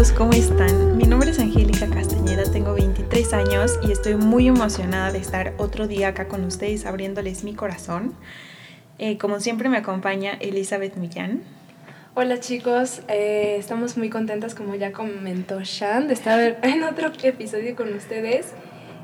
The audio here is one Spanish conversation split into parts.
chicos, ¿cómo están? Mi nombre es Angélica Castañeda, tengo 23 años y estoy muy emocionada de estar otro día acá con ustedes abriéndoles mi corazón. Eh, como siempre me acompaña Elizabeth Millán. Hola chicos, eh, estamos muy contentas como ya comentó Shan de estar en otro episodio con ustedes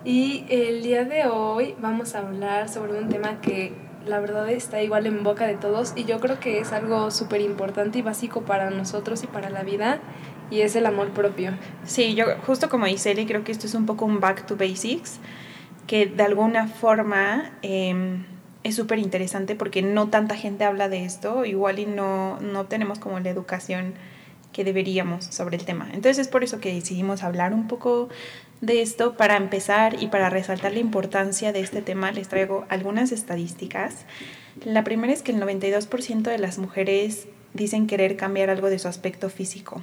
y el día de hoy vamos a hablar sobre un tema que la verdad está igual en boca de todos y yo creo que es algo súper importante y básico para nosotros y para la vida y es el amor propio. Sí, yo justo como dice Eli, creo que esto es un poco un back to basics, que de alguna forma em, es súper interesante porque no tanta gente habla de esto, igual y no, no tenemos como la educación que deberíamos sobre el tema. Entonces es por eso que decidimos hablar un poco de esto. Para empezar y para resaltar la importancia de este tema, les traigo algunas estadísticas. La primera es que el 92% de las mujeres dicen querer cambiar algo de su aspecto físico.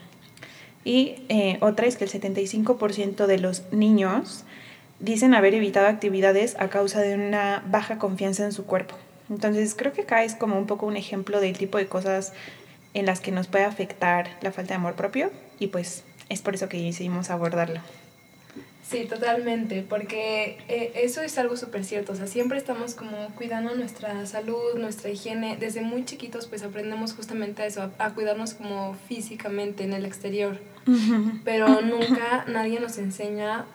Y eh, otra es que el 75% de los niños dicen haber evitado actividades a causa de una baja confianza en su cuerpo. Entonces creo que acá es como un poco un ejemplo del tipo de cosas en las que nos puede afectar la falta de amor propio y pues es por eso que decidimos abordarlo. Sí, totalmente, porque eh, eso es algo súper cierto, o sea, siempre estamos como cuidando nuestra salud, nuestra higiene, desde muy chiquitos pues aprendemos justamente a eso, a, cuidarnos como físicamente en el exterior, pero nunca nadie nos enseña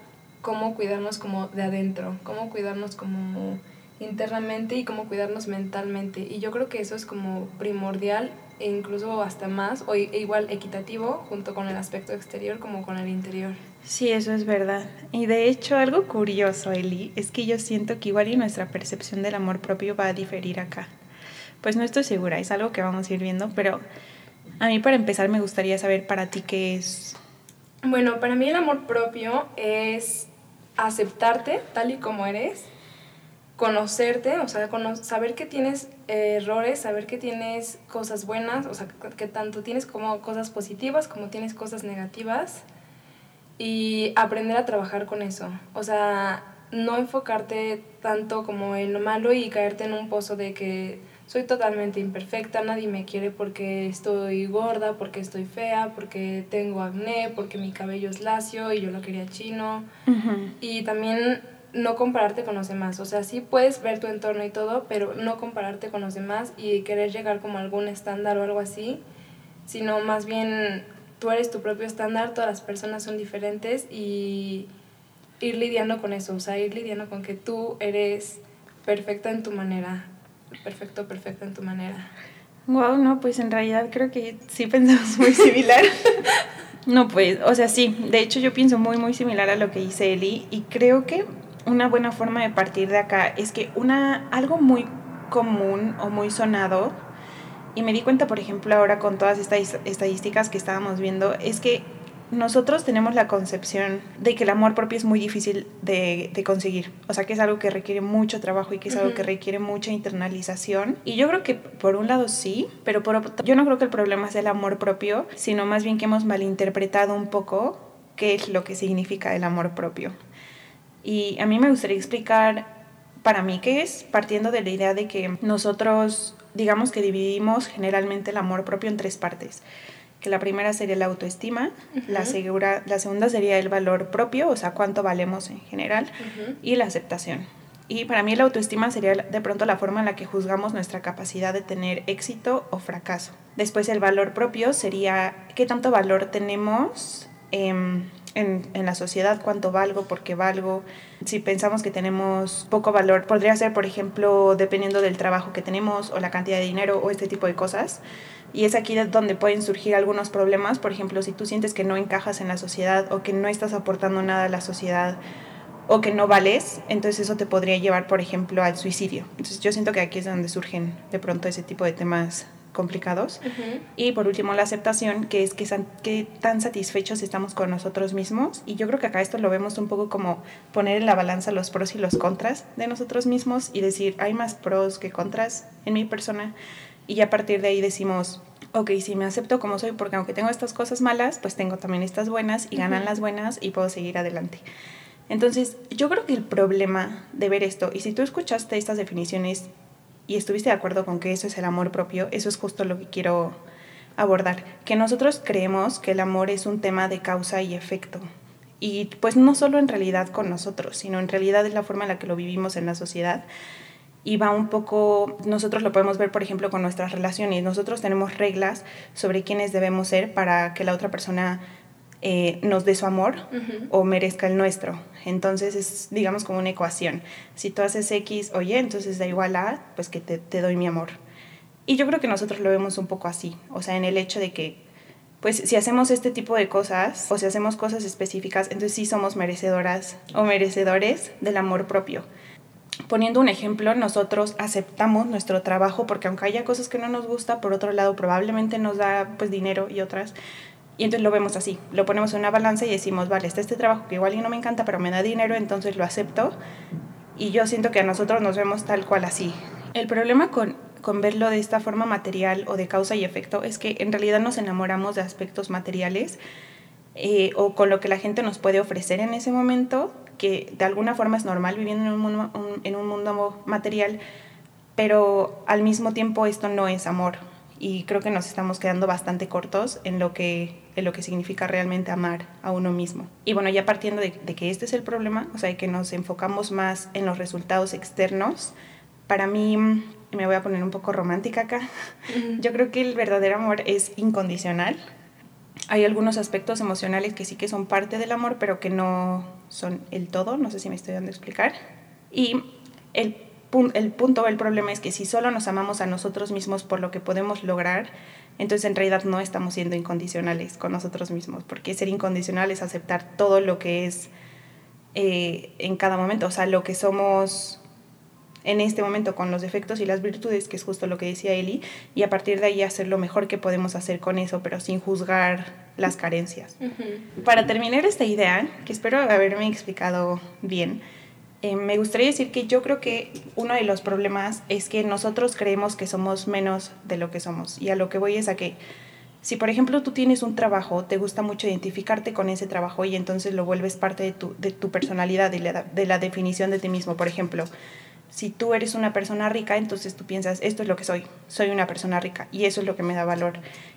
cómo cuidarnos como de adentro, cómo cuidarnos como internamente y cómo cuidarnos mentalmente, y yo creo que eso es como primordial e incluso hasta más, o igual equitativo, junto con el aspecto exterior como con el interior. Sí, eso es verdad. Y de hecho, algo curioso, Eli, es que yo siento que igual y nuestra percepción del amor propio va a diferir acá. Pues no estoy segura, es algo que vamos a ir viendo, pero a mí para empezar me gustaría saber para ti qué es. Bueno, para mí el amor propio es aceptarte tal y como eres, conocerte, o sea, saber que tienes errores, saber que tienes cosas buenas, o sea, que tanto tienes como cosas positivas como tienes cosas negativas y aprender a trabajar con eso. O sea, no enfocarte tanto como en lo malo y caerte en un pozo de que soy totalmente imperfecta, nadie me quiere porque estoy gorda, porque estoy fea, porque tengo acné, porque mi cabello es lacio y yo lo quería chino. Y también no compararte con los demás. O sea, sí puedes ver tu entorno y todo, pero no compararte con los demás y querer llegar como a algún estándar o algo así, sino más bien tú eres tu propio estándar, todas las personas son diferentes y ir lidiando con eso, o sea, ir lidiando con que tú eres perfecta en tu manera, perfecto, perfecta en tu manera. Wow, no, pues en realidad creo que sí pensamos muy similar. no, pues, o sea, sí, de hecho yo pienso muy, muy similar a lo que dice Eli y creo que una buena forma de partir de acá es que una, algo muy común o muy sonado y me di cuenta, por ejemplo, ahora con todas estas estadísticas que estábamos viendo, es que nosotros tenemos la concepción de que el amor propio es muy difícil de, conseguir. O sea, que es algo que requiere mucho trabajo y que es algo que requiere mucha internalización. Y yo creo que por un lado sí, pero por otro, yo no creo que el problema sea el amor propio, sino más bien que hemos malinterpretado un poco qué es lo que significa el amor propio. Y a mí me gustaría explicar para mí qué es, partiendo de la idea de que nosotros digamos que dividimos generalmente el amor propio en tres partes. Que la primera sería la autoestima, la, segura, la segunda sería el valor propio, o sea, cuánto valemos en general, y la aceptación. Y para mí la autoestima sería de pronto la forma en la que juzgamos nuestra capacidad de tener éxito o fracaso. Después el valor propio sería qué tanto valor tenemos en, en, la sociedad, cuánto valgo, por qué valgo. Si pensamos que tenemos poco valor, podría ser, por ejemplo, dependiendo del trabajo que tenemos o la cantidad de dinero o este tipo de cosas. Y es aquí donde pueden surgir algunos problemas. Por ejemplo, si tú sientes que no encajas en la sociedad o que no estás aportando nada a la sociedad o que no vales, entonces eso te podría llevar, por ejemplo, al suicidio. Entonces yo siento que aquí es donde surgen de pronto ese tipo de temas complicados. Y por último, la aceptación, que es que, que tan satisfechos estamos con nosotros mismos. Y yo creo que acá esto lo vemos un poco como poner en la balanza los pros y los contras de nosotros mismos y decir, hay más pros que contras en mi persona. Y a partir de ahí decimos, ok, si me acepto como soy, porque aunque tengo estas cosas malas, pues tengo también estas buenas y ganan las buenas y puedo seguir adelante. Entonces, yo creo que el problema de ver esto, y si tú escuchaste estas definiciones y estuviste de acuerdo con que eso es el amor propio, eso es justo lo que quiero abordar, que nosotros creemos que el amor es un tema de causa y efecto. Y pues no solo en realidad con nosotros, sino en realidad es la forma en la que lo vivimos en la sociedad. Y va un poco, nosotros lo podemos ver, por ejemplo, con nuestras relaciones. Nosotros tenemos reglas sobre quiénes debemos ser para que la otra persona eh, nos dé su amor o merezca el nuestro. Entonces es, digamos, como una ecuación. Si tú haces X o Y, entonces da igual a, pues que te, te doy mi amor. Y yo creo que nosotros lo vemos un poco así, o sea, en el hecho de que, pues si hacemos este tipo de cosas, o si hacemos cosas específicas, entonces sí somos merecedoras o merecedores del amor propio. Poniendo un ejemplo, nosotros aceptamos nuestro trabajo porque aunque haya cosas que no nos gusta, por otro lado probablemente nos da pues dinero y otras. Y entonces lo vemos así, lo ponemos en una balanza y decimos, vale, está este trabajo que igual y no me encanta, pero me da dinero, entonces lo acepto. Y yo siento que a nosotros nos vemos tal cual así. El problema con con verlo de esta forma material o de causa y efecto es que en realidad nos enamoramos de aspectos materiales eh, o con lo que la gente nos puede ofrecer en ese momento, que de alguna forma es normal viviendo en un mundo, en un mundo material, pero al mismo tiempo esto no es amor. Y creo que nos estamos quedando bastante cortos en lo que, en lo que significa realmente amar a uno mismo. Y bueno, ya partiendo de, de que este es el problema, o sea, que nos enfocamos más en los resultados externos, para mí me voy a poner un poco romántica acá, yo creo que el verdadero amor es incondicional. Hay algunos aspectos emocionales que sí que son parte del amor, pero que no son el todo, no sé si me estoy dando a explicar. Y el, el punto, el problema es que si solo nos amamos a nosotros mismos por lo que podemos lograr, entonces en realidad no estamos siendo incondicionales con nosotros mismos, porque ser incondicional es aceptar todo lo que es eh, en cada momento, o sea, lo que somos en este momento con los defectos y las virtudes, que es justo lo que decía Eli, y a partir de ahí hacer lo mejor que podemos hacer con eso, pero sin juzgar las carencias. Para terminar esta idea, que espero haberme explicado bien, eh, me gustaría decir que yo creo que uno de los problemas es que nosotros creemos que somos menos de lo que somos. Y a lo que voy es a que si por ejemplo tú tienes un trabajo, te gusta mucho identificarte con ese trabajo y entonces lo vuelves parte de tu, de tu personalidad y de la definición de ti mismo. Por ejemplo, si tú eres una persona rica, entonces tú piensas, esto es lo que soy, soy una persona rica y eso es lo que me da valor.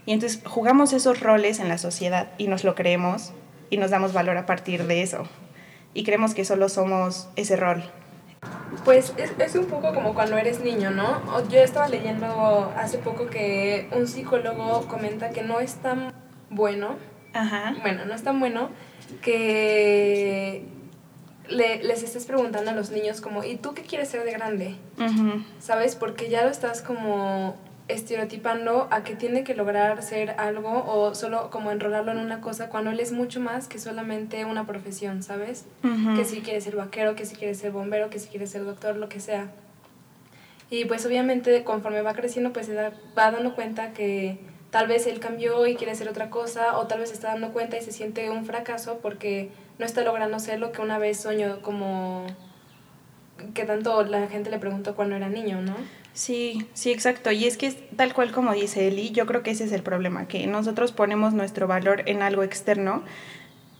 Y entonces jugamos esos roles en la sociedad y nos lo creemos y nos damos valor a partir de eso. Y creemos que solo somos ese rol. Pues es, es un poco como cuando eres niño, ¿no? Yo estaba leyendo hace poco que un psicólogo comenta que no es tan bueno, Ajá. bueno, no es tan bueno que le, les estés preguntando a los niños como, ¿y tú qué quieres ser de grande? ¿Sabes? Porque ya lo estás como estereotipando a que tiene que lograr ser algo o solo como enrolarlo en una cosa cuando él es mucho más que solamente una profesión, ¿sabes? Que si quiere ser vaquero, que si quiere ser bombero, que si quiere ser doctor, lo que sea. Y pues obviamente conforme va creciendo pues se va dando cuenta que tal vez él cambió y quiere hacer otra cosa o tal vez está dando cuenta y se siente un fracaso porque no está logrando ser lo que una vez soñó como que tanto la gente le preguntó cuando era niño, ¿no? Sí, sí, exacto. Y es que es tal cual como dice Eli, yo creo que ese es el problema, que nosotros ponemos nuestro valor en algo externo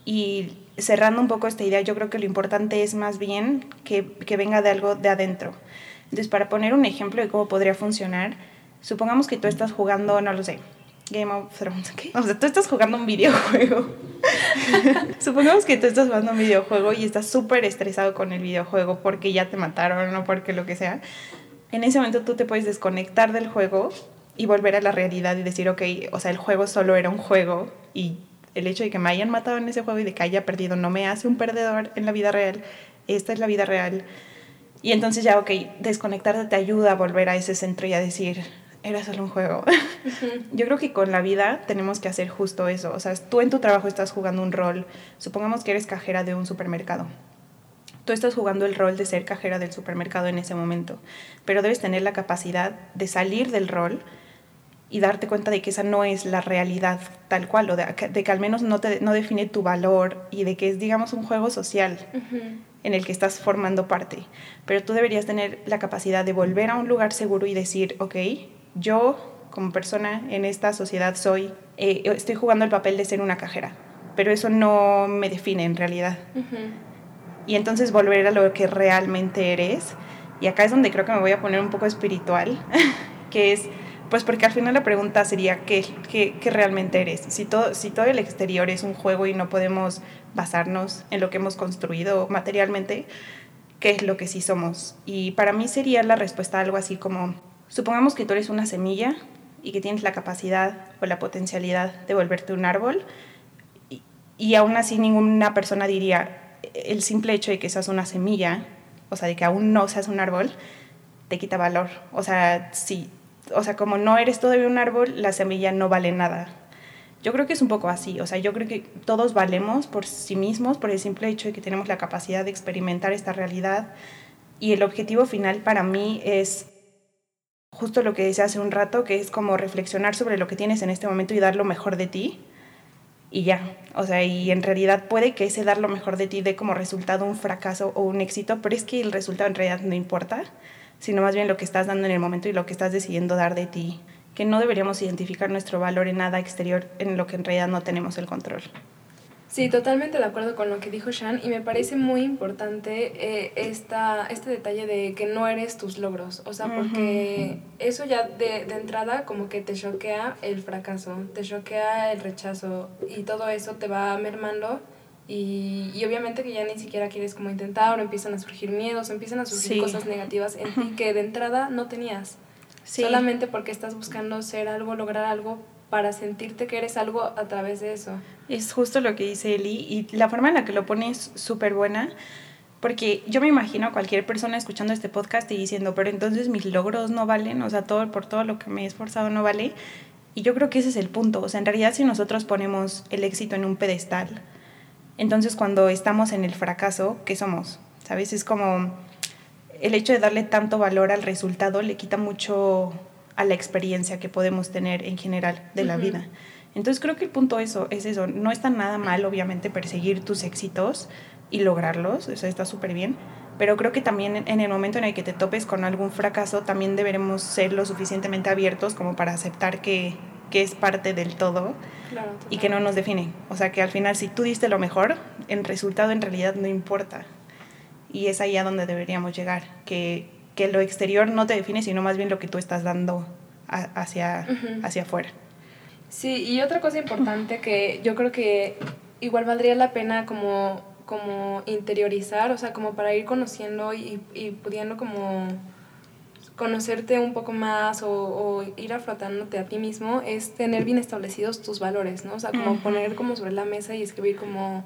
y cerrando un poco esta idea, yo creo que lo importante es más bien que, que venga de algo de adentro. Entonces, para poner un ejemplo de cómo podría funcionar, supongamos que tú estás jugando, no lo sé, Game of Thrones, ¿qué? O sea, tú estás jugando un videojuego. Supongamos que tú estás jugando un videojuego y estás súper estresado con el videojuego porque ya te mataron o porque lo que sea. En ese momento tú te puedes desconectar del juego y volver a la realidad y decir, ok, o sea, el juego solo era un juego y el hecho de que me hayan matado en ese juego y de que haya perdido no me hace un perdedor en la vida real. Esta es la vida real. Y entonces ya, ok, desconectarte te ayuda a volver a ese centro y a decir, era solo un juego. Yo creo que con la vida tenemos que hacer justo eso. O sea, tú en tu trabajo estás jugando un rol. Supongamos que eres cajera de un supermercado. Tú estás jugando el rol de ser cajera del supermercado en ese momento, pero debes tener la capacidad de salir del rol y darte cuenta de que esa no es la realidad tal cual, o de, que al menos no, te, no define tu valor y de que es, digamos, un juego social en el que estás formando parte. Pero tú deberías tener la capacidad de volver a un lugar seguro y decir, ok, yo como persona en esta sociedad soy, eh, estoy jugando el papel de ser una cajera, pero eso no me define en realidad. Y entonces volver a lo que realmente eres. Y acá es donde creo que me voy a poner un poco espiritual, que es Pues porque al final la pregunta sería ¿qué, qué, qué realmente eres? Si todo, si todo el exterior es un juego y no podemos basarnos en lo que hemos construido materialmente, ¿qué es lo que sí somos? Y para mí sería la respuesta algo así como, supongamos que tú eres una semilla y que tienes la capacidad o la potencialidad de volverte un árbol y, y aún así ninguna persona diría el simple hecho de que seas una semilla, o sea, de que aún no seas un árbol, te quita valor. O sea, si o sea, como no eres todavía un árbol, la semilla no vale nada. Yo creo que es un poco así, o sea, yo creo que todos valemos por sí mismos, por el simple hecho de que tenemos la capacidad de experimentar esta realidad y el objetivo final para mí es justo lo que decía hace un rato, que es como reflexionar sobre lo que tienes en este momento y dar lo mejor de ti y ya, o sea, y en realidad puede que ese dar lo mejor de ti dé como resultado un fracaso o un éxito, pero es que el resultado en realidad no importa sino más bien lo que estás dando en el momento y lo que estás decidiendo dar de ti, que no deberíamos identificar nuestro valor en nada exterior en lo que en realidad no tenemos el control. Sí, totalmente de acuerdo con lo que dijo Shan y me parece muy importante eh, esta, este detalle de que no eres tus logros, o sea, porque eso ya de, de, entrada como que te choquea el fracaso, te choquea el rechazo y todo eso te va mermando y, y, obviamente que ya ni siquiera quieres como intentar o empiezan a surgir miedos, empiezan a surgir cosas negativas en ti que de entrada no tenías. Solamente porque estás buscando ser algo, lograr algo para sentirte que eres algo a través de eso. Es justo lo que dice Eli y la forma en la que lo pone es súper buena. Porque yo me imagino a cualquier persona escuchando este podcast y diciendo, pero entonces mis logros no valen, o sea, todo por todo lo que me he esforzado no vale. Y yo creo que ese es el punto. O sea, en realidad si nosotros ponemos el éxito en un pedestal, entonces cuando estamos en el fracaso, ¿qué somos? ¿Sabes? Es como el hecho de darle tanto valor al resultado le quita mucho a la experiencia que podemos tener en general de la vida. Entonces creo que el punto eso, es eso. No está nada mal, obviamente, perseguir tus éxitos y lograrlos, eso está súper bien, pero creo que también en el momento en el que te topes con algún fracaso, también deberemos ser lo suficientemente abiertos como para aceptar que que es parte del todo y que no nos define. O sea, que al final si tú diste lo mejor, el resultado en realidad no importa. Y es ahí a donde deberíamos llegar, que, que lo exterior no te define, sino más bien lo que tú estás dando hacia, hacia afuera. Sí, y otra cosa importante que yo creo que igual valdría la pena como, como interiorizar, o sea, como para ir conociendo y, y pudiendo como conocerte un poco más o, ir afrontándote a ti mismo es tener bien establecidos tus valores, ¿no? O sea, como poner como sobre la mesa y escribir como,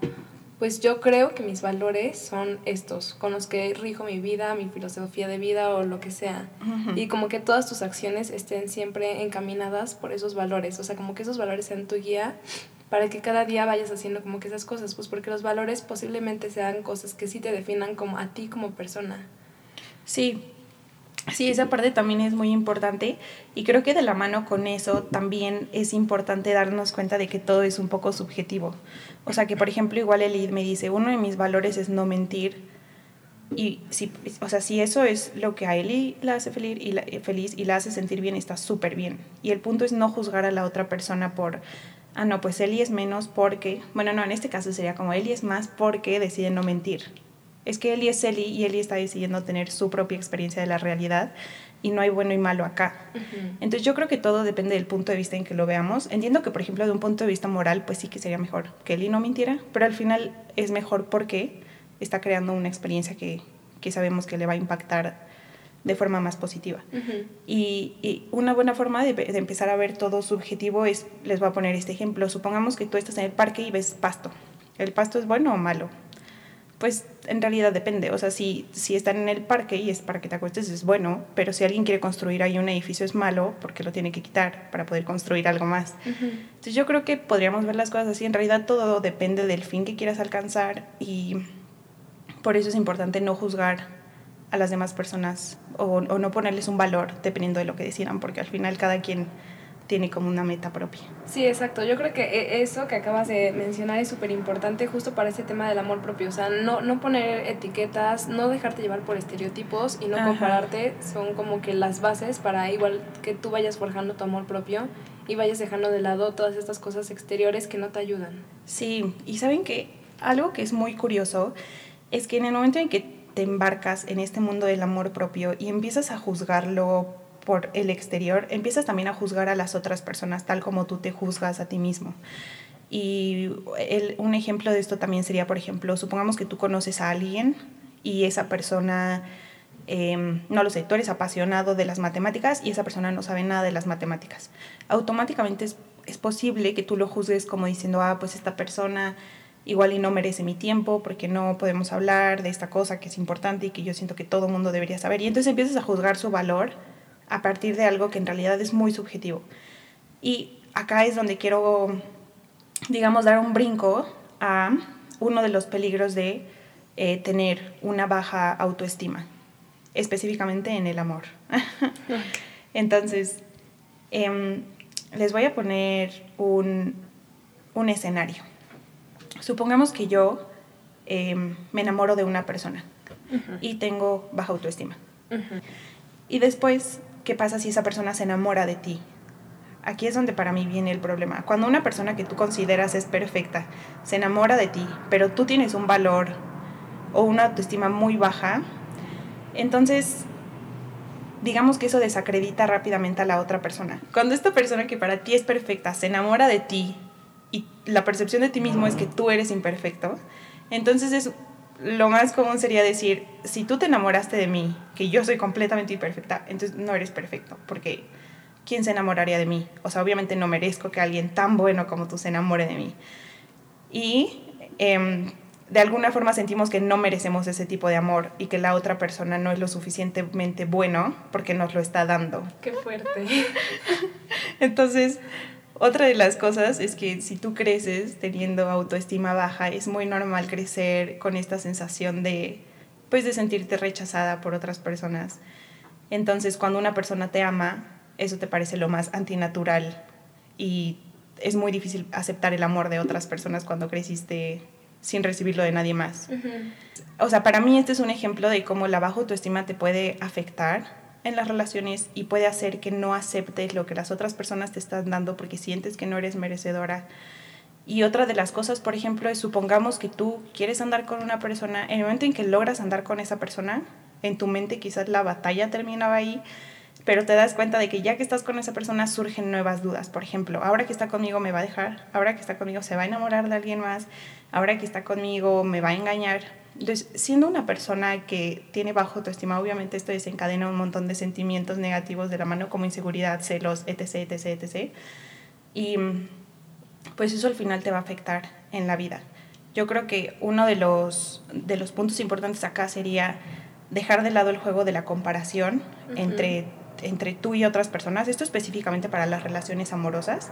pues yo creo que mis valores son estos, con los que rijo mi vida, mi filosofía de vida o lo que sea. Y como que todas tus acciones estén siempre encaminadas por esos valores, o sea, como que esos valores sean tu guía para que cada día vayas haciendo como que esas cosas, pues porque los valores posiblemente sean cosas que sí te definan como a ti como persona. Sí, Sí, esa parte también es muy importante y creo que de la mano con eso también es importante darnos cuenta de que todo es un poco subjetivo. O sea, que por ejemplo igual Elid me dice, uno de mis valores es no mentir y si, o sea, si eso es lo que a Eli la hace feliz y la, feliz y la hace sentir bien, está súper bien. Y el punto es no juzgar a la otra persona por, ah, no, pues Eli es menos porque, bueno, no, en este caso sería como Eli es más porque decide no mentir es que Eli es Eli y Eli está decidiendo tener su propia experiencia de la realidad y no hay bueno y malo acá. Entonces yo creo que todo depende del punto de vista en que lo veamos. Entiendo que, por ejemplo, de un punto de vista moral, pues sí que sería mejor que Eli no mintiera, pero al final es mejor porque está creando una experiencia que, que sabemos que le va a impactar de forma más positiva. y, y, una buena forma de, de, empezar a ver todo subjetivo es, les voy a poner este ejemplo, supongamos que tú estás en el parque y ves pasto. ¿El pasto es bueno o malo? Pues en realidad depende. O sea, si, si están en el parque y es para que te acuestes, es bueno, pero si alguien quiere construir ahí un edificio es malo porque lo tiene que quitar para poder construir algo más. Entonces yo creo que podríamos ver las cosas así. En realidad todo depende del fin que quieras alcanzar y por eso es importante no juzgar a las demás personas o, o no ponerles un valor dependiendo de lo que decidan, porque al final cada quien tiene como una meta propia. Sí, exacto. Yo creo que e, eso que acabas de mencionar es súper importante justo para ese tema del amor propio. O sea, no, no poner etiquetas, no dejarte llevar por estereotipos y no compararte son como que las bases para igual que tú vayas forjando tu amor propio y vayas dejando de lado todas estas cosas exteriores que no te ayudan. Sí, y saben que algo que es muy curioso es que en el momento en que te embarcas en este mundo del amor propio y empiezas a juzgarlo por el exterior, empiezas también a juzgar a las otras personas tal como tú te juzgas a ti mismo. Y un ejemplo de esto también sería, por ejemplo, supongamos que tú conoces a alguien y esa persona, em, no lo sé, tú eres apasionado de las matemáticas y esa persona no sabe nada de las matemáticas. Automáticamente es, es posible que tú lo juzgues como diciendo, ah, pues esta persona igual y no merece mi tiempo porque no podemos hablar de esta cosa que es importante y que yo siento que todo mundo debería saber. Y entonces empiezas a juzgar su valor a partir de algo que en realidad es muy subjetivo. Y acá es donde quiero, digamos, dar un brinco a uno de los peligros de eh, tener una baja autoestima, específicamente en el amor. Entonces, em, les voy a poner un, un escenario. Supongamos que yo em, me enamoro de una persona y tengo baja autoestima. Y después ¿Qué pasa si esa persona se enamora de ti? Aquí es donde para mí viene el problema. Cuando una persona que tú consideras es perfecta se enamora de ti, pero tú tienes un valor o una autoestima muy baja, entonces digamos que eso desacredita rápidamente a la otra persona. Cuando esta persona que para ti es perfecta se enamora de ti y la percepción de ti mismo es que tú eres imperfecto, entonces es lo más común sería decir, si tú te enamoraste de mí, que yo soy completamente imperfecta, entonces no eres perfecto, porque ¿quién se enamoraría de mí? O sea, obviamente no merezco que alguien tan bueno como tú se enamore de mí. Y em, de alguna forma sentimos que no merecemos ese tipo de amor y que la otra persona no es lo suficientemente bueno porque nos lo está dando. Qué fuerte. entonces, otra de las cosas es que si tú creces teniendo autoestima baja, es muy normal crecer con esta sensación de, pues, de sentirte rechazada por otras personas. Entonces, cuando una persona te ama, eso te parece lo más antinatural y es muy difícil aceptar el amor de otras personas cuando creciste sin recibirlo de nadie más. O sea, para mí este es un ejemplo de cómo la baja autoestima te puede afectar en las relaciones y puede hacer que no aceptes lo que las otras personas te están dando porque sientes que no eres merecedora. Y otra de las cosas, por ejemplo, es supongamos que tú quieres andar con una persona, en el momento en que logras andar con esa persona, en tu mente quizás la batalla terminaba ahí, pero te das cuenta de que ya que estás con esa persona surgen nuevas dudas. Por ejemplo, ahora que está conmigo me va a dejar, ahora que está conmigo se va a enamorar de alguien más, ahora que está conmigo me va a engañar. Entonces, siendo una persona que tiene bajo autoestima, obviamente esto desencadena un montón de sentimientos negativos de la mano, como inseguridad, celos, etc., etc., etc. Y pues eso al final te va a afectar en la vida. Yo creo que uno de los, de los puntos importantes acá sería dejar de lado el juego de la comparación entre, entre tú y otras personas, esto específicamente para las relaciones amorosas,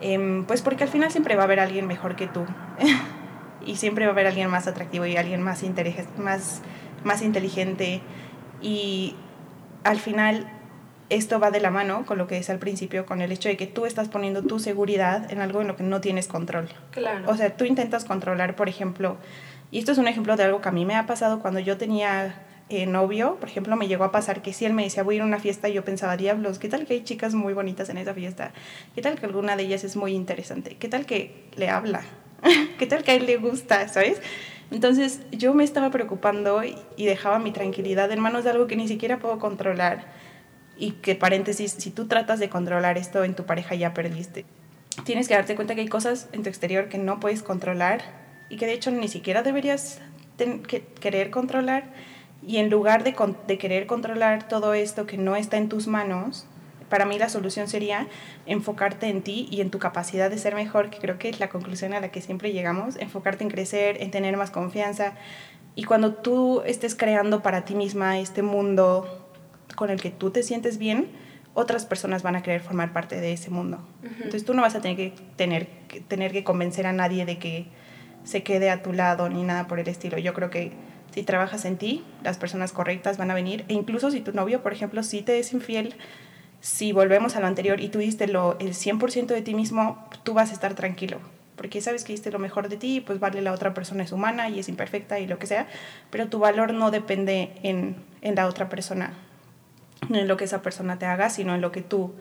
em, pues porque al final siempre va a haber alguien mejor que tú. y siempre va a haber alguien más atractivo y alguien más, más, más inteligente y al final esto va de la mano con lo que decía al principio, con el hecho de que tú estás poniendo tu seguridad en algo en lo que no tienes control. Claro. O sea, tú intentas controlar, por ejemplo, y esto es un ejemplo de algo que a mí me ha pasado cuando yo tenía eh, novio, por ejemplo, me llegó a pasar que si él me decía voy a ir a una fiesta y yo pensaba, diablos, ¿qué tal que hay chicas muy bonitas en esa fiesta? ¿Qué tal que alguna de ellas es muy interesante? ¿Qué tal que le habla? ¿Qué tal que a él le gusta, sabes? Entonces yo me estaba preocupando y dejaba mi tranquilidad en manos de algo que ni siquiera puedo controlar. Y que paréntesis, si tú tratas de controlar esto en tu pareja ya perdiste. Tienes que darte cuenta que hay cosas en tu exterior que no puedes controlar y que de hecho ni siquiera deberías querer controlar. Y en lugar de querer controlar todo esto que no está en tus manos, para mí la solución sería enfocarte en ti y en tu capacidad de ser mejor, que creo que es la conclusión a la que siempre llegamos, enfocarte en crecer, en tener más confianza. Y cuando tú estés creando para ti misma este mundo con el que tú te sientes bien, otras personas van a querer formar parte de ese mundo. Entonces tú no vas a tener que, tener, que tener que convencer a nadie de que se quede a tu lado ni nada por el estilo. Yo creo que si trabajas en ti, las personas correctas van a venir. E incluso si tu novio, por ejemplo, si te es infiel, si volvemos a lo anterior y tú diste lo, el 100% de ti mismo, tú vas a estar tranquilo, porque sabes que diste lo mejor de ti, pues vale, la otra persona es humana y es imperfecta y lo que sea, pero tu valor no depende en, en la otra persona, no en lo que esa persona te haga, sino en lo que tú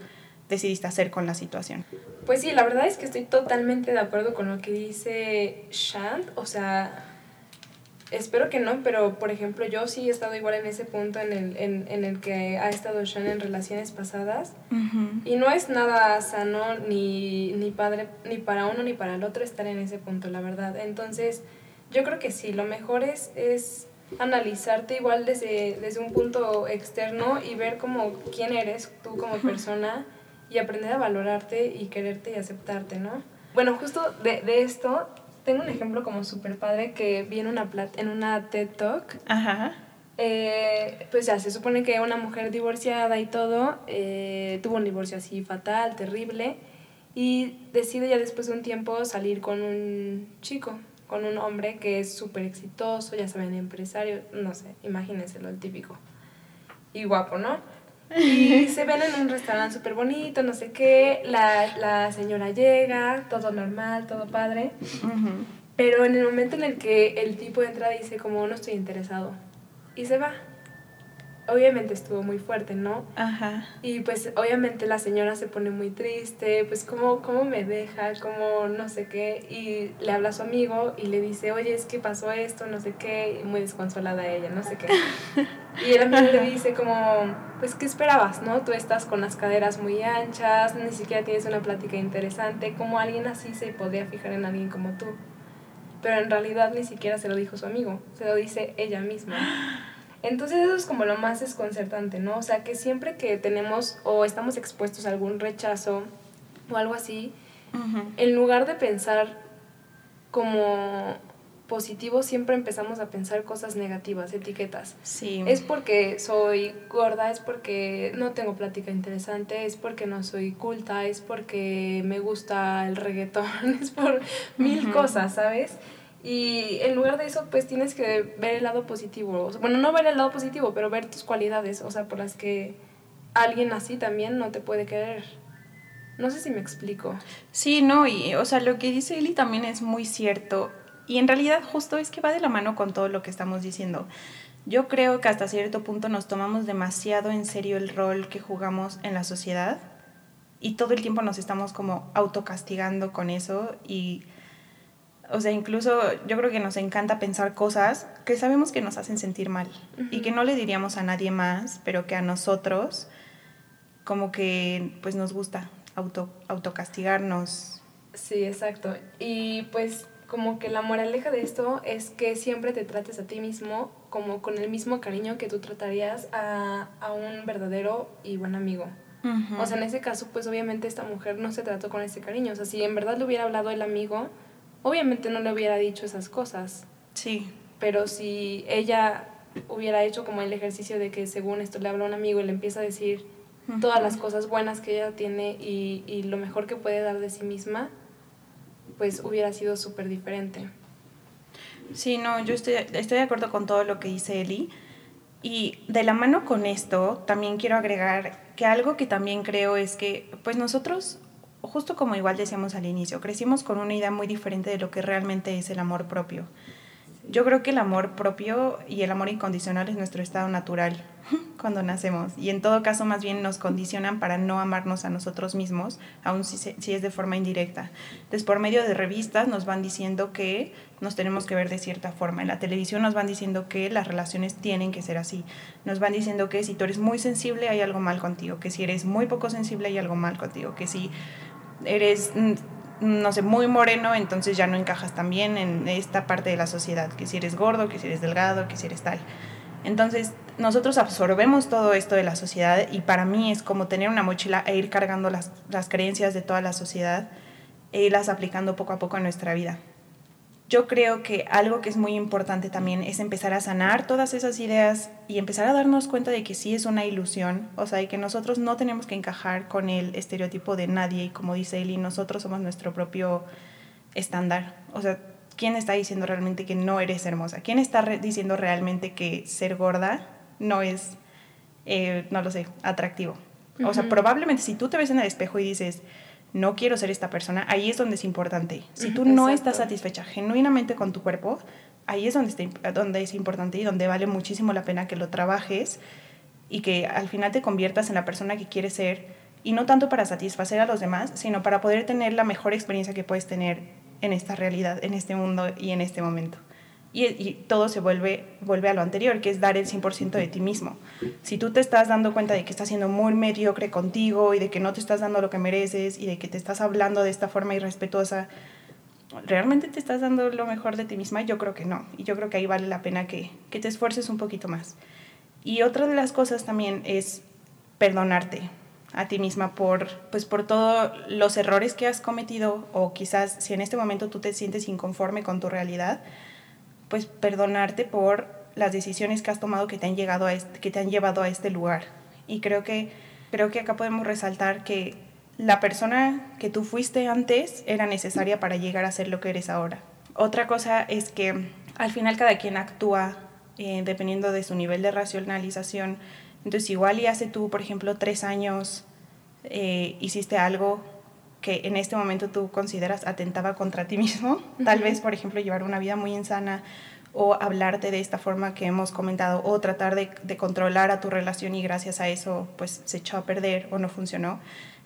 decidiste hacer con la situación. Pues sí, la verdad es que estoy totalmente de acuerdo con lo que dice Shant, o sea, espero que no, pero por ejemplo yo sí he estado igual en ese punto en el, en, en el que ha estado Sean en relaciones pasadas y no es nada sano ni, ni padre ni para uno ni para el otro estar en ese punto, la verdad. Entonces yo creo que sí, lo mejor es, es analizarte igual desde, desde un punto externo y ver como quién eres tú como persona y aprender a valorarte y quererte y aceptarte, ¿no? Bueno, justo de, de esto tengo un ejemplo como súper padre que vi en una, en una TED Talk. Ajá. Eh, pues ya se supone que una mujer divorciada y todo eh, tuvo un divorcio así fatal, terrible, y decide ya después de un tiempo salir con un chico, con un hombre que es súper exitoso, ya saben, empresario, no sé, imagínense lo típico. Y guapo, ¿no? Y se ven en un restaurante súper bonito, no sé qué, la, la, señora llega, todo normal, todo padre. Pero en el momento en el que el tipo entra dice como no estoy interesado. Y se va obviamente estuvo muy fuerte, ¿no? Ajá. Y pues obviamente la señora se pone muy triste, pues cómo, cómo me deja, cómo no sé qué, y le habla a su amigo y le dice, oye, es que pasó esto, no sé qué, y muy desconsolada ella, no sé qué. Y el amigo le dice como, pues, ¿qué esperabas, no? Tú estás con las caderas muy anchas, ni siquiera tienes una plática interesante, como alguien así se podría fijar en alguien como tú. Pero en realidad ni siquiera se lo dijo su amigo, se lo dice ella misma. Entonces eso es como lo más desconcertante, ¿no? O sea, que siempre que tenemos o estamos expuestos a algún rechazo o algo así, en lugar de pensar como positivo, siempre empezamos a pensar cosas negativas, etiquetas. Sí. Es porque soy gorda, es porque no tengo plática interesante, es porque no soy culta, es porque me gusta el reggaetón, es por mil cosas, ¿sabes? Y en lugar de eso, pues tienes que ver el lado positivo. Bueno, no ver el lado positivo, pero ver tus cualidades, o sea, por las que alguien así también no te puede querer. No sé si me explico. Sí, no, y o sea, lo que dice Eli también es muy cierto. Y en realidad justo es que va de la mano con todo lo que estamos diciendo. Yo creo que hasta cierto punto nos tomamos demasiado en serio el rol que jugamos en la sociedad y todo el tiempo nos estamos como autocastigando con eso y o sea, incluso yo creo que nos encanta pensar cosas que sabemos que nos hacen sentir mal y que no le diríamos a nadie más, pero que a nosotros como que pues nos gusta auto autocastigarnos. Sí, exacto. Y pues como que la moraleja de esto es que siempre te trates a ti mismo como con el mismo cariño que tú tratarías a, a un verdadero y buen amigo. O sea, en ese caso, pues obviamente esta mujer no se trató con ese cariño. O sea, si en verdad le hubiera hablado el amigo, obviamente no le hubiera dicho esas cosas. Sí. Pero si ella hubiera hecho como el ejercicio de que según esto le habla a un amigo y le empieza a decir todas las cosas buenas que ella tiene y, y lo mejor que puede dar de sí misma, pues hubiera sido súper diferente. Sí, no, yo estoy, estoy de acuerdo con todo lo que dice Eli. Y de la mano con esto, también quiero agregar que algo que también creo es que, pues nosotros justo como igual decíamos al inicio, crecimos con una idea muy diferente de lo que realmente es el amor propio. Yo creo que el amor propio y el amor incondicional es nuestro estado natural cuando nacemos y en todo caso más bien nos condicionan para no amarnos a nosotros mismos, aun si, si es de forma indirecta. Entonces por medio de revistas nos van diciendo que nos tenemos que ver de cierta forma, en la televisión nos van diciendo que las relaciones tienen que ser así, nos van diciendo que si tú eres muy sensible hay algo mal contigo, que si eres muy poco sensible hay algo mal contigo, que si eres, mm, no sé, muy moreno, entonces ya no encajas también en esta parte de la sociedad, que si eres gordo, que si eres delgado, que si eres tal. Entonces, nosotros absorbemos todo esto de la sociedad y para mí es como tener una mochila e ir cargando las, las creencias de toda la sociedad e irlas aplicando poco a poco en nuestra vida yo creo que algo que es muy importante también es empezar a sanar todas esas ideas y empezar a darnos cuenta de que sí es una ilusión, o sea, y que nosotros no tenemos que encajar con el estereotipo de nadie y como dice Eli, nosotros somos nuestro propio estándar. O sea, ¿quién está diciendo realmente que no eres hermosa? ¿Quién está diciendo realmente que ser gorda no es, eh, no lo sé, atractivo? O sea, probablemente si tú te ves en el espejo y dices, no quiero ser esta persona, ahí es donde es importante. Si tú no estás satisfecha genuinamente con tu cuerpo, ahí es donde, donde es importante y donde vale muchísimo la pena que lo trabajes y que al final te conviertas en la persona que quieres ser y no tanto para satisfacer a los demás, sino para poder tener la mejor experiencia que puedes tener en esta realidad, en este mundo y en este momento. Y, todo se vuelve, vuelve a lo anterior, que es dar el 100% de ti mismo. Si tú te estás dando cuenta de que estás siendo muy mediocre contigo y de que no te estás dando lo que mereces y de que te estás hablando de esta forma irrespetuosa, ¿realmente te estás dando lo mejor de ti misma? Yo creo que no. Y yo creo que ahí vale la pena que, que te esfuerces un poquito más. Y otra de las cosas también es perdonarte a ti misma por, pues, por todos los errores que has cometido o quizás si en este momento tú te sientes inconforme con tu realidad, pues perdonarte por las decisiones que has tomado que te han, llegado a que te han llevado a este lugar. Y creo que, creo que acá podemos resaltar que la persona que tú fuiste antes era necesaria para llegar a ser lo que eres ahora. Otra cosa es que al final cada quien actúa eh, dependiendo de su nivel de racionalización. Entonces igual y hace tú, por ejemplo, tres años eh, hiciste algo que en este momento tú consideras atentaba contra ti mismo, tal vez, por ejemplo, llevar una vida muy insana o hablarte de esta forma que hemos comentado o tratar de, de, controlar a tu relación y gracias a eso pues se echó a perder o no funcionó.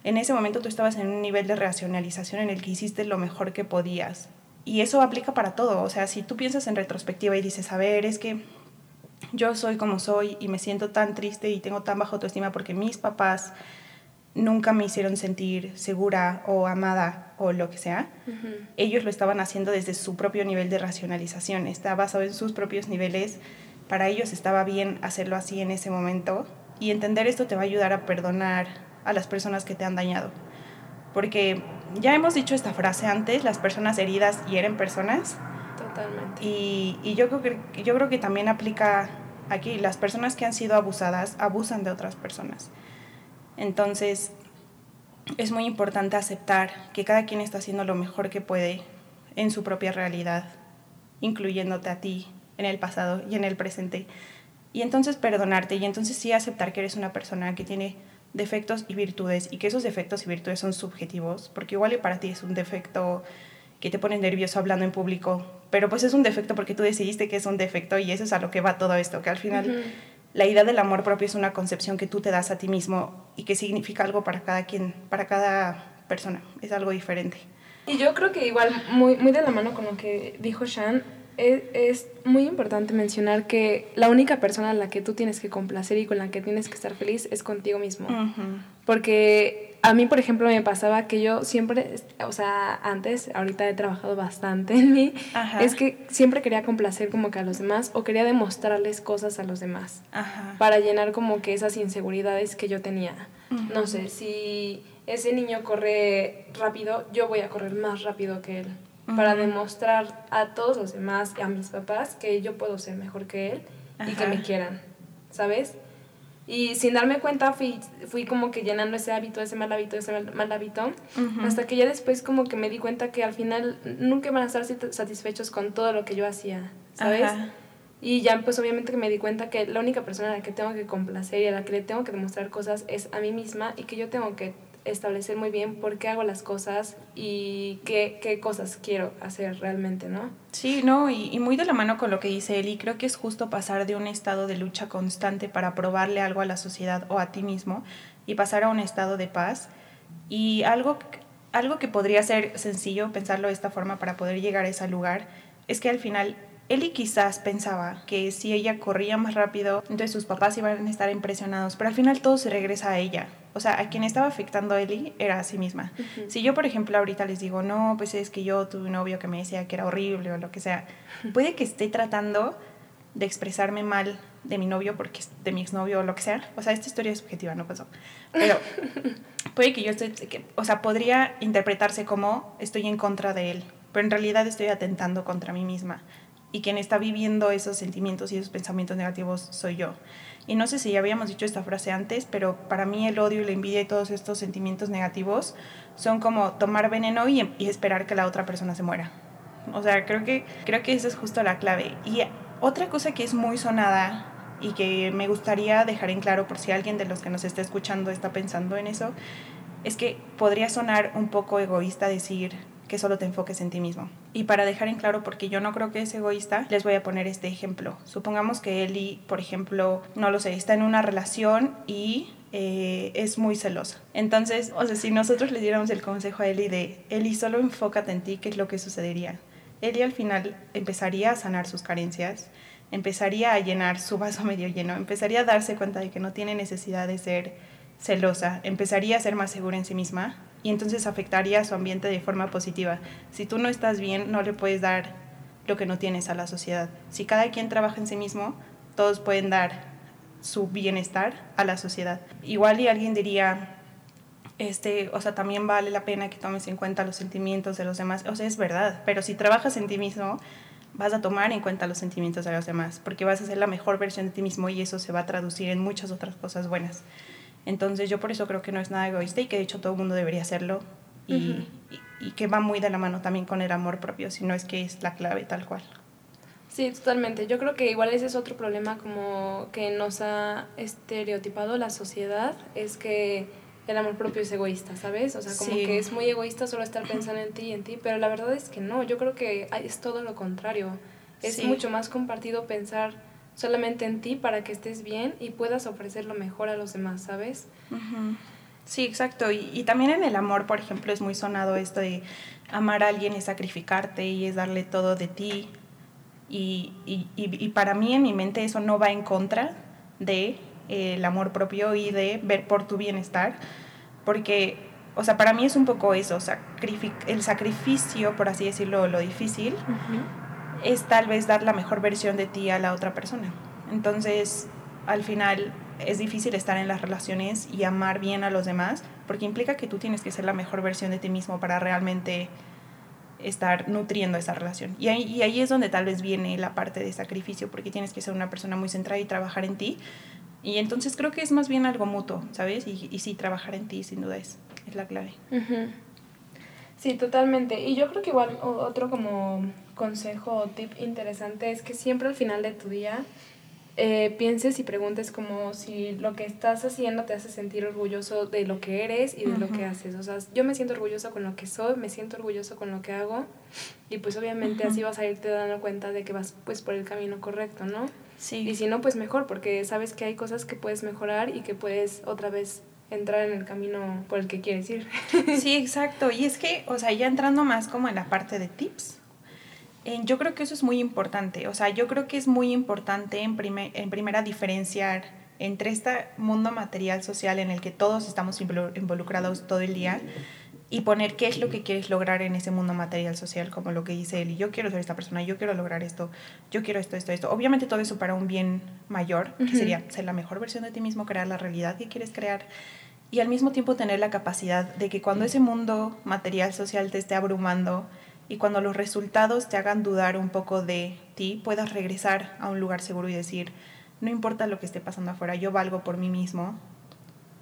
En ese momento tú estabas en un nivel de racionalización en el que hiciste lo mejor que podías. Y eso aplica para todo. O sea, si tú piensas en retrospectiva y dices, a ver, es que yo soy como soy y me siento tan triste y tengo tan baja autoestima porque mis papás nunca me hicieron sentir segura o amada o lo que sea. Ellos lo estaban haciendo desde su propio nivel de racionalización, está basado en sus propios niveles. Para ellos estaba bien hacerlo así en ese momento y entender esto te va a ayudar a perdonar a las personas que te han dañado. Porque ya hemos dicho esta frase antes, las personas heridas hieren personas. Totalmente. Y, y yo, creo que, yo creo que también aplica aquí, las personas que han sido abusadas abusan de otras personas. Entonces, es muy importante aceptar que cada quien está haciendo lo mejor que puede en su propia realidad, incluyéndote a ti en el pasado y en el presente. Y entonces perdonarte y entonces sí aceptar que eres una persona que tiene defectos y virtudes y que esos defectos y virtudes son subjetivos, porque igual para ti es un defecto que te pone nervioso hablando en público, pero pues es un defecto porque tú decidiste que es un defecto y eso es a lo que va todo esto, que al final la idea del amor propio es una concepción que tú te das a ti mismo y que significa algo para cada quien, para cada persona, es algo diferente. Y yo creo que igual, muy, muy de la mano con lo que dijo Shan, es, es, muy importante mencionar que la única persona a la que tú tienes que complacer y con la que tienes que estar feliz es contigo mismo. Porque a mí, por ejemplo, me pasaba que yo siempre, o sea, antes, ahorita he trabajado bastante en mí, es que siempre quería complacer como que a los demás o quería demostrarles cosas a los demás para llenar como que esas inseguridades que yo tenía. No sé, si ese niño corre rápido, yo voy a correr más rápido que él para demostrar a todos los demás, a mis papás, que yo puedo ser mejor que él y que me quieran, ¿sabes? Y sin darme cuenta fui, fui como que llenando ese hábito, ese mal hábito, ese mal, hábito, hasta que ya después como que me di cuenta que al final nunca iban a estar satisfechos con todo lo que yo hacía, ¿sabes? Y ya pues obviamente que me di cuenta que la única persona a la que tengo que complacer y a la que le tengo que demostrar cosas es a mí misma y que yo tengo que establecer muy bien por qué hago las cosas y qué, qué cosas quiero hacer realmente, ¿no? Sí, no, y, y, muy de la mano con lo que dice Eli, creo que es justo pasar de un estado de lucha constante para probarle algo a la sociedad o a ti mismo y pasar a un estado de paz. Y algo, algo que podría ser sencillo pensarlo de esta forma para poder llegar a ese lugar es que al final Eli quizás pensaba que si ella corría más rápido, entonces sus papás iban a estar impresionados, pero al final todo se regresa a ella. O sea, a quien estaba afectando a Eli era a sí misma. Si yo, por ejemplo, ahorita les digo, no, pues es que yo tuve un novio que me decía que era horrible o lo que sea, puede que esté tratando de expresarme mal de mi novio porque de mi exnovio o lo que sea. O sea, esta historia es subjetiva, no pasó. Pero puede que yo esté, o sea, podría interpretarse como estoy en contra de él, pero en realidad estoy atentando contra mí misma y quien está viviendo esos sentimientos y esos pensamientos negativos soy yo. Y no sé si ya habíamos dicho esta frase antes, pero para mí el odio y la envidia y todos estos sentimientos negativos son como tomar veneno y, esperar que la otra persona se muera. O sea, creo que, creo que esa es justo la clave. Y otra cosa que es muy sonada y que me gustaría dejar en claro por si alguien de los que nos está escuchando está pensando en eso, es que podría sonar un poco egoísta decir, que solo te enfoques en ti mismo. Y para dejar en claro, porque yo no creo que es egoísta, les voy a poner este ejemplo. Supongamos que Eli, por ejemplo, no lo sé, está en una relación y eh, es muy celosa. Entonces, o sea, si nosotros le diéramos el consejo a Eli de, Eli, solo enfócate en ti, ¿qué es lo que sucedería? Eli al final empezaría a sanar sus carencias, empezaría a llenar su vaso medio lleno, empezaría a darse cuenta de que no tiene necesidad de ser celosa, empezaría a ser más segura en sí misma y entonces afectaría a su ambiente de forma positiva. Si tú no estás bien, no le puedes dar lo que no tienes a la sociedad. Si cada quien trabaja en sí mismo, todos pueden dar su bienestar a la sociedad. Igual y alguien diría, este, o sea, también vale la pena que tomes en cuenta los sentimientos de los demás. O sea, es verdad, pero si trabajas en ti mismo, vas a tomar en cuenta los sentimientos de los demás, porque vas a ser la mejor versión de ti mismo y eso se va a traducir en muchas otras cosas buenas. Entonces yo por eso creo que no es nada egoísta y que de hecho todo el mundo debería hacerlo y, y, que va muy de la mano también con el amor propio, si no es que es la clave tal cual. Sí, totalmente. Yo creo que igual ese es otro problema como que nos ha estereotipado la sociedad, es que el amor propio es egoísta, ¿sabes? O sea, como que es muy egoísta solo estar pensando en ti y en ti, pero la verdad es que no, yo creo que es todo lo contrario. Es mucho más compartido pensar solamente en ti para que estés bien y puedas ofrecer lo mejor a los demás, ¿sabes? Sí, exacto. Y, y, también en el amor, por ejemplo, es muy sonado esto de amar a alguien es sacrificarte y es darle todo de ti. Y, y, y para mí en mi mente eso no va en contra de el amor propio y de ver por tu bienestar, porque, o sea, para mí es un poco eso, el sacrificio, por así decirlo, lo difícil, es tal vez dar la mejor versión de ti a la otra persona. Entonces, al final es difícil estar en las relaciones y amar bien a los demás, porque implica que tú tienes que ser la mejor versión de ti mismo para realmente estar nutriendo esa relación. Y ahí, y ahí es donde tal vez viene la parte de sacrificio, porque tienes que ser una persona muy centrada y trabajar en ti, y entonces creo que es más bien algo mutuo, ¿sabes? Y, y sí, trabajar en ti sin duda es, la clave. Sí, totalmente. Y yo creo que igual otro como consejo o tip interesante es que siempre al final de tu día eh, pienses y preguntes como si lo que estás haciendo te hace sentir orgulloso de lo que eres y de lo que haces. O sea, yo me siento orgullosa con lo que soy, me siento orgulloso con lo que hago y pues obviamente así vas a irte dando cuenta de que vas pues por el camino correcto, ¿no? Y si no, pues mejor, porque sabes que hay cosas que puedes mejorar y que puedes otra vez entrar en el camino por el que quieres ir. Sí, exacto. Y es que, o sea, ya entrando más como en la parte de tips, yo creo que eso es muy importante. O sea, yo creo que es muy importante en, en primera diferenciar entre este mundo material social en el que todos estamos involucrados todo el día y poner qué es lo que quieres lograr en ese mundo material social, como lo que dice él, yo quiero ser esta persona, yo quiero lograr esto, yo quiero esto, esto, esto. Obviamente todo eso para un bien mayor, que sería ser la mejor versión de ti mismo, crear la realidad que quieres crear, y al mismo tiempo tener la capacidad de que cuando ese mundo material social te esté abrumando y cuando los resultados te hagan dudar un poco de ti, puedas regresar a un lugar seguro y decir, no importa lo que esté pasando afuera, yo valgo por mí mismo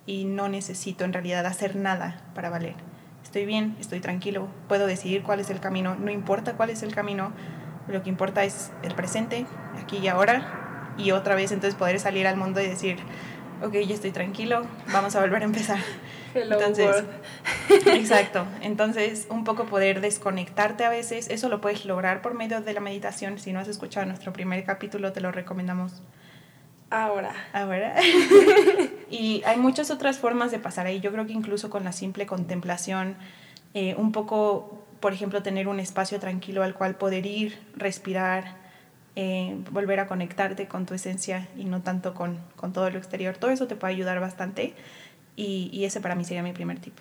y no necesito en realidad hacer nada para valer estoy bien, estoy tranquilo, puedo decidir cuál es el camino, no importa cuál es el camino, lo que importa es el presente, aquí y ahora, y otra vez entonces poder salir al mundo y decir, ok, ya estoy tranquilo, vamos a volver a empezar. Entonces, exacto, entonces un poco poder desconectarte a veces, eso lo puedes lograr por medio de la meditación, si no has escuchado nuestro primer capítulo, te lo recomendamos Ahora. Ahora. y hay muchas otras formas de pasar ahí. Yo creo que incluso con la simple contemplación, eh, un poco, por ejemplo, tener un espacio tranquilo al cual poder ir, respirar, eh, volver a conectarte con tu esencia y no tanto con, con, todo lo exterior. Todo eso te puede ayudar bastante y, y ese para mí sería mi primer tip.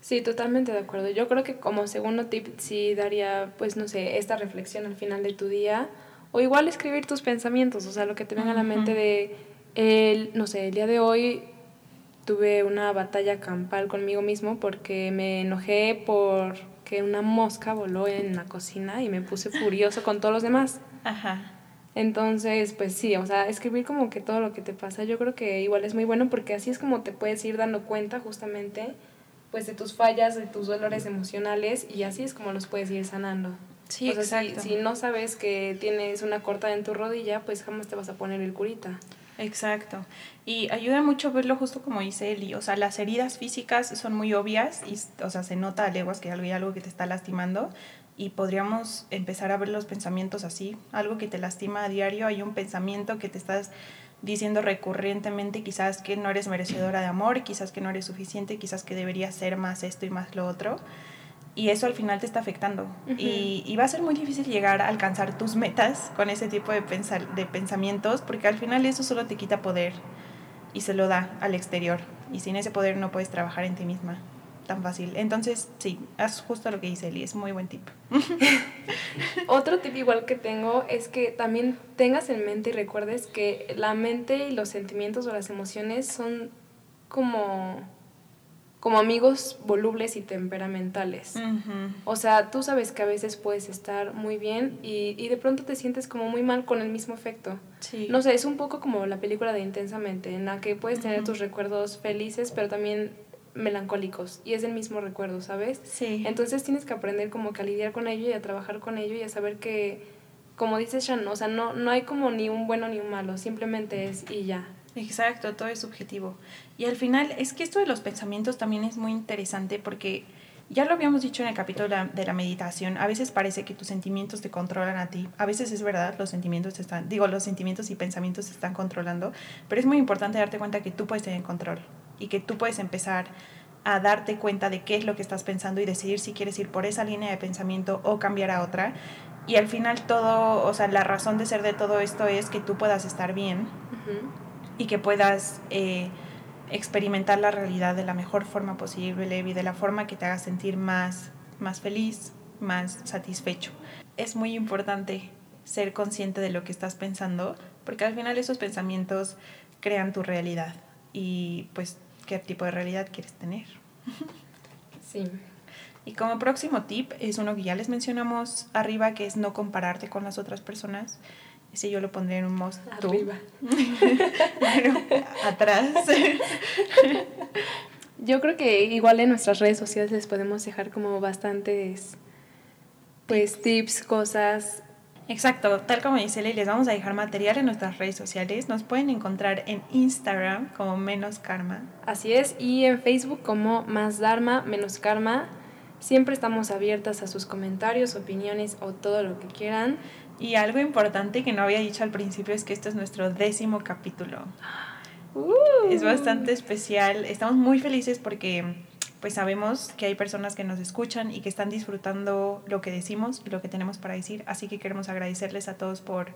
Sí, totalmente de acuerdo. Yo creo que como segundo tip sí daría, pues no sé, esta reflexión al final de tu día o igual escribir tus pensamientos, o sea, lo que te venga a la mente de, el, no sé, el día de hoy tuve una batalla campal conmigo mismo porque me enojé porque una mosca voló en la cocina y me puse furioso con todos los demás. Ajá. Entonces, pues sí, o sea, escribir como que todo lo que te pasa, yo creo que igual es muy bueno porque así es como te puedes ir dando cuenta justamente pues de tus fallas, de tus dolores emocionales y así es como los puedes ir sanando. Sí, exacto. Si, no sabes que tienes una cortada en tu rodilla, pues jamás te vas a poner el curita. Exacto. Y ayuda mucho verlo justo como dice Eli. O sea, las heridas físicas son muy obvias y, o sea, se nota a leguas que hay algo que te está lastimando y podríamos empezar a ver los pensamientos así. Algo que te lastima a diario, hay un pensamiento que te estás diciendo recurrentemente quizás que no eres merecedora de amor, quizás que no eres suficiente, quizás que deberías ser más esto y más lo otro y eso al final te está afectando. y, y, va a ser muy difícil llegar a alcanzar tus metas con ese tipo de, pensar, de pensamientos, porque al final eso solo te quita poder y se lo da al exterior. Y sin ese poder no puedes trabajar en ti misma tan fácil. Entonces, sí, es justo lo que dice Eli, es muy buen tip. Otro tip igual que tengo es que también tengas en mente y recuerdes que la mente y los sentimientos o las emociones son como como amigos volubles y temperamentales. O sea, tú sabes que a veces puedes estar muy bien y, y, de pronto te sientes como muy mal con el mismo efecto. Sí. No sé, es un poco como la película de Intensamente, en la que puedes tener tus recuerdos felices, pero también melancólicos y es el mismo recuerdo, ¿sabes? Sí. Entonces tienes que aprender como que a lidiar con ello y a trabajar con ello y a saber que, como dices Shan, o sea, no, no hay como ni un bueno ni un malo, simplemente es y ya. Exacto, todo es subjetivo. Y al final, es que esto de los pensamientos también es muy interesante porque ya lo habíamos dicho en el capítulo de la, meditación, a veces parece que tus sentimientos te controlan a ti, a veces es verdad, los sentimientos están, digo, los sentimientos y pensamientos te están controlando, pero es muy importante darte cuenta que tú puedes tener control y que tú puedes empezar a darte cuenta de qué es lo que estás pensando y decidir si quieres ir por esa línea de pensamiento o cambiar a otra. Y al final todo, o sea, la razón de ser de todo esto es que tú puedas estar bien y que puedas eh, experimentar la realidad de la mejor forma posible y de la forma que te haga sentir más, más feliz, más satisfecho. Es muy importante ser consciente de lo que estás pensando, porque al final esos pensamientos crean tu realidad y pues qué tipo de realidad quieres tener. Sí. Y como próximo tip es uno que ya les mencionamos arriba, que es no compararte con las otras personas. Ese yo lo pondré en un most. Arriba. atrás. yo creo que igual en nuestras redes sociales les podemos dejar como bastantes pues tips, cosas Exacto, tal como dice Ley, les vamos a dejar material en nuestras redes sociales. Nos pueden encontrar en Instagram como Menos Karma. Así es, y en Facebook como Más Dharma, Menos Karma. Siempre estamos abiertas a sus comentarios, opiniones o todo lo que quieran. Y algo importante que no había dicho al principio es que este es nuestro décimo capítulo. Uh. Es bastante especial. Estamos muy felices porque pues sabemos que hay personas que nos escuchan y que están disfrutando lo que decimos y lo que tenemos para decir. Así que queremos agradecerles a todos por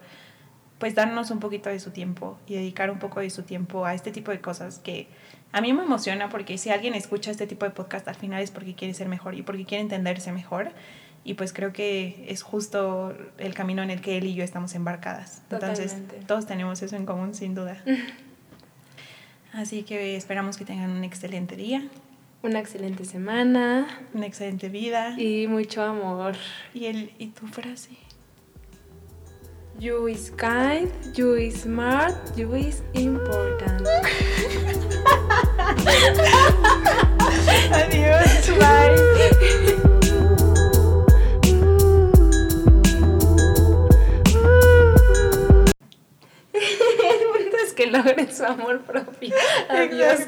pues darnos un poquito de su tiempo y dedicar un poco de su tiempo a este tipo de cosas que a mí me emociona porque si alguien escucha este tipo de podcast al final es porque quiere ser mejor y porque quiere entenderse mejor y pues creo que es justo el camino en el que él y yo estamos embarcadas. Entonces, todos tenemos eso en común, sin duda. Así que esperamos que tengan un excelente día. Una excelente semana. Una excelente vida. Y mucho amor. ¿Y, el, y tu frase? You is kind, you is smart, you is important. Adiós, bye. que logren su amor propio. Adiós.